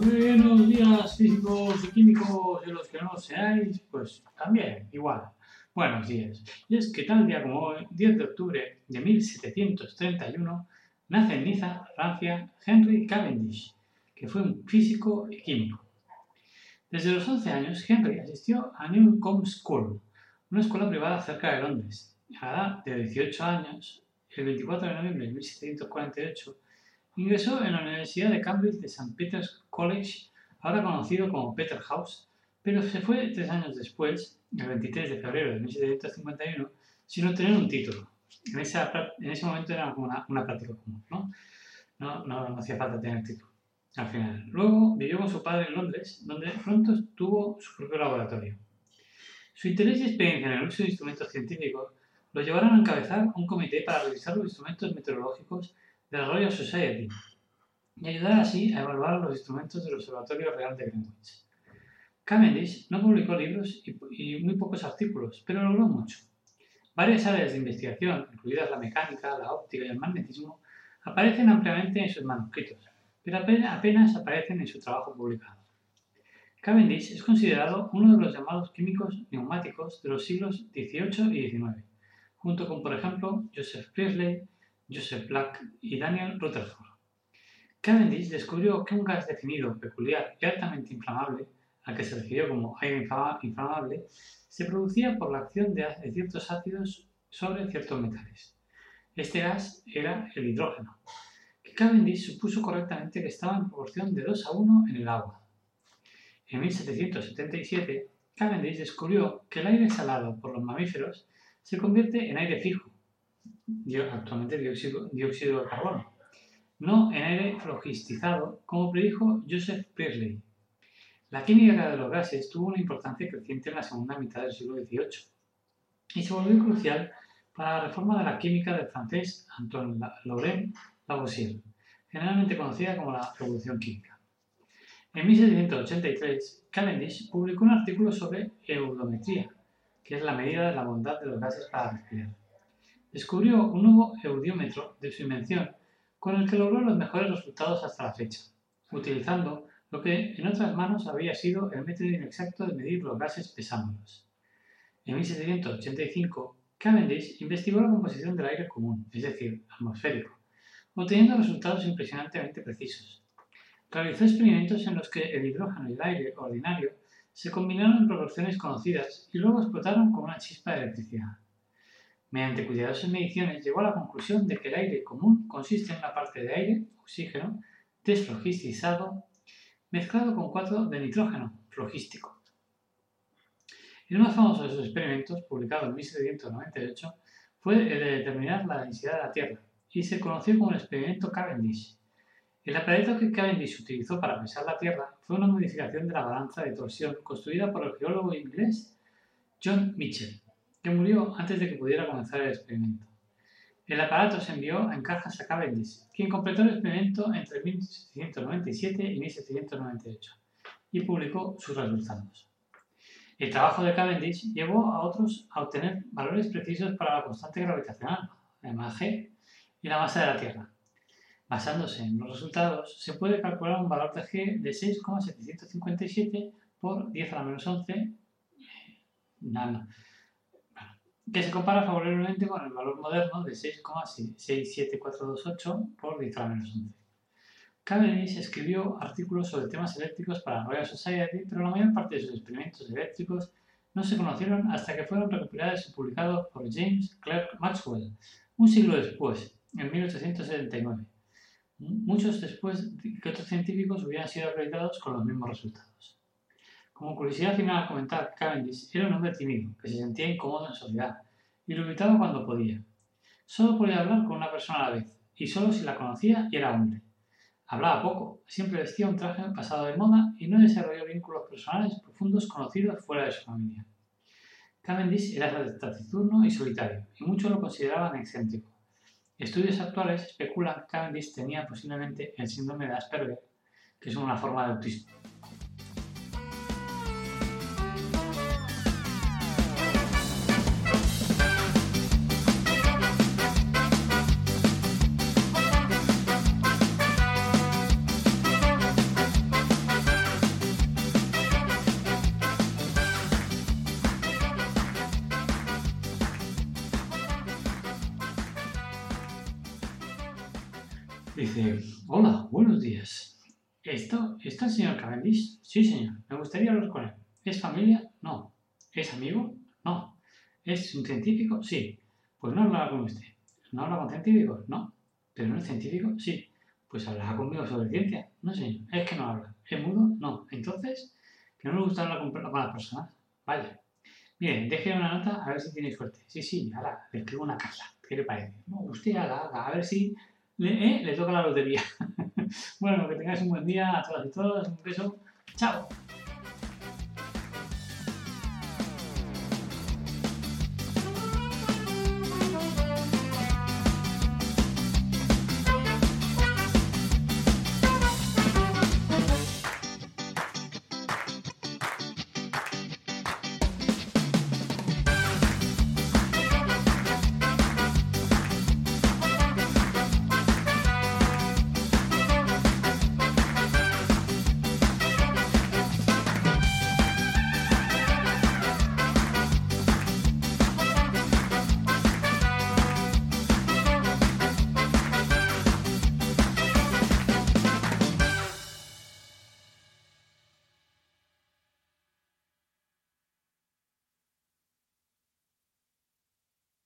Buenos días físicos y químicos de los que no seáis, pues también, igual. Buenos días. Y es que tal día como hoy, 10 de octubre de 1731, nace en Niza, Francia, Henry Cavendish, que fue un físico y químico. Desde los 11 años, Henry asistió a Newcombe School, una escuela privada cerca de Londres. A la edad de 18 años, el 24 de noviembre de 1748, Ingresó en la Universidad de Cambridge de St. Peter's College, ahora conocido como Peterhouse, pero se fue tres años después, el 23 de febrero de 1751, sin obtener un título. En, en ese momento era como una, práctica común, ¿no? No, ¿no? hacía falta tener título, al final. Luego vivió con su padre en Londres, donde pronto tuvo su propio laboratorio. Su interés y experiencia en el uso de instrumentos científicos lo llevaron a encabezar un comité para revisar los instrumentos meteorológicos de la Royal Society y ayudar así a evaluar los instrumentos del Observatorio Real de Greenwich. Cavendish no publicó libros y, muy pocos artículos, pero logró mucho. Varias áreas de investigación, incluidas la mecánica, la óptica y el magnetismo, aparecen ampliamente en sus manuscritos, pero apenas aparecen en su trabajo publicado. Cavendish es considerado uno de los llamados químicos neumáticos de los siglos XVIII y XIX, junto con, por ejemplo, Joseph Priestley, Joseph Black y Daniel Rutherford. Cavendish descubrió que un gas definido, peculiar y altamente inflamable, al que se refirió como aire inflamable, se producía por la acción de ciertos ácidos sobre ciertos metales. Este gas era el hidrógeno, que Cavendish supuso correctamente que estaba en proporción de 2 a 1 en el agua. En 1777, Cavendish descubrió que el aire salado por los mamíferos se convierte en aire fijo, actualmente dióxido, dióxido de carbono, no en aire logistizado, como predijo Joseph Priestley. La química de los gases tuvo una importancia creciente en la segunda mitad del siglo XVIII y se volvió crucial para la reforma de la química del francés Antoine Laurent Lavoisier, generalmente conocida como la Revolución Química. En 1783, Cavendish publicó un artículo sobre eudometría, que es la medida de la bondad de los gases para respirar descubrió un nuevo eudiómetro de su invención con el que logró los mejores resultados hasta la fecha, utilizando lo que en otras manos había sido el método inexacto de medir los gases pesándolos. En 1785, Cavendish investigó la composición del aire común, es decir, atmosférico, obteniendo resultados impresionantemente precisos. Realizó experimentos en los que el hidrógeno y el aire ordinario se combinaron en proporciones conocidas y luego explotaron como una chispa de electricidad. Mediante cuidadosas mediciones llegó a la conclusión de que el aire común consiste en una parte de aire, oxígeno, deslogistizado, mezclado con cuatro de nitrógeno, logístico. El más famoso de sus experimentos, publicado en 1798, fue el de determinar la densidad de la Tierra y se conoció como el experimento Cavendish. El aparato que Cavendish utilizó para pesar la Tierra fue una modificación de la balanza de torsión construida por el geólogo inglés John Mitchell que murió antes de que pudiera comenzar el experimento. El aparato se envió en cajas a Cavendish, quien completó el experimento entre 1797 y 1798 y publicó sus resultados. El trabajo de Cavendish llevó a otros a obtener valores precisos para la constante gravitacional, la G, y la masa de la Tierra. Basándose en los resultados, se puede calcular un valor de G de 6,757 por 10 a la menos 11 nano que se compara favorablemente con el valor moderno de 6,67428 por 10 a menos 11. Cavendish escribió artículos sobre temas eléctricos para la Royal Society, pero la mayor parte de sus experimentos eléctricos no se conocieron hasta que fueron recopilados y publicados por James Clerk Maxwell, un siglo después, en 1879, muchos después de que otros científicos hubieran sido acreditados con los mismos resultados. Como curiosidad final a comentar, Cavendish era un hombre tímido, que se sentía incómodo en sociedad y lo invitaba cuando podía. Solo podía hablar con una persona a la vez, y solo si la conocía y era hombre. Hablaba poco, siempre vestía un traje pasado de moda y no desarrolló vínculos personales profundos conocidos fuera de su familia. Cavendish era taciturno y solitario, y muchos lo consideraban excéntrico. Estudios actuales especulan que Cavendish tenía posiblemente el síndrome de Asperger, que es una forma de autismo. Dice, hola, buenos días. ¿Esto, ¿Está el señor Cavendish? Sí, señor. Me gustaría hablar con él. ¿Es familia? No. ¿Es amigo? No. ¿Es un científico? Sí. Pues no hablaba con usted. ¿No habla con científicos? No. ¿Pero no es científico? Sí. Pues hablará conmigo sobre ciencia. No, señor. Es que no habla. ¿Es mudo? No. Entonces, que no le gusta hablar con, las personas. Vaya. Bien, déjeme una nota a ver si tiene suerte. Sí, sí, ahora le escribo una carta. ¿Qué le parece? No, usted haga, a ver si eh, le, toca la lotería. bueno, que tengáis un buen día a todas y todos. Un beso. Chao.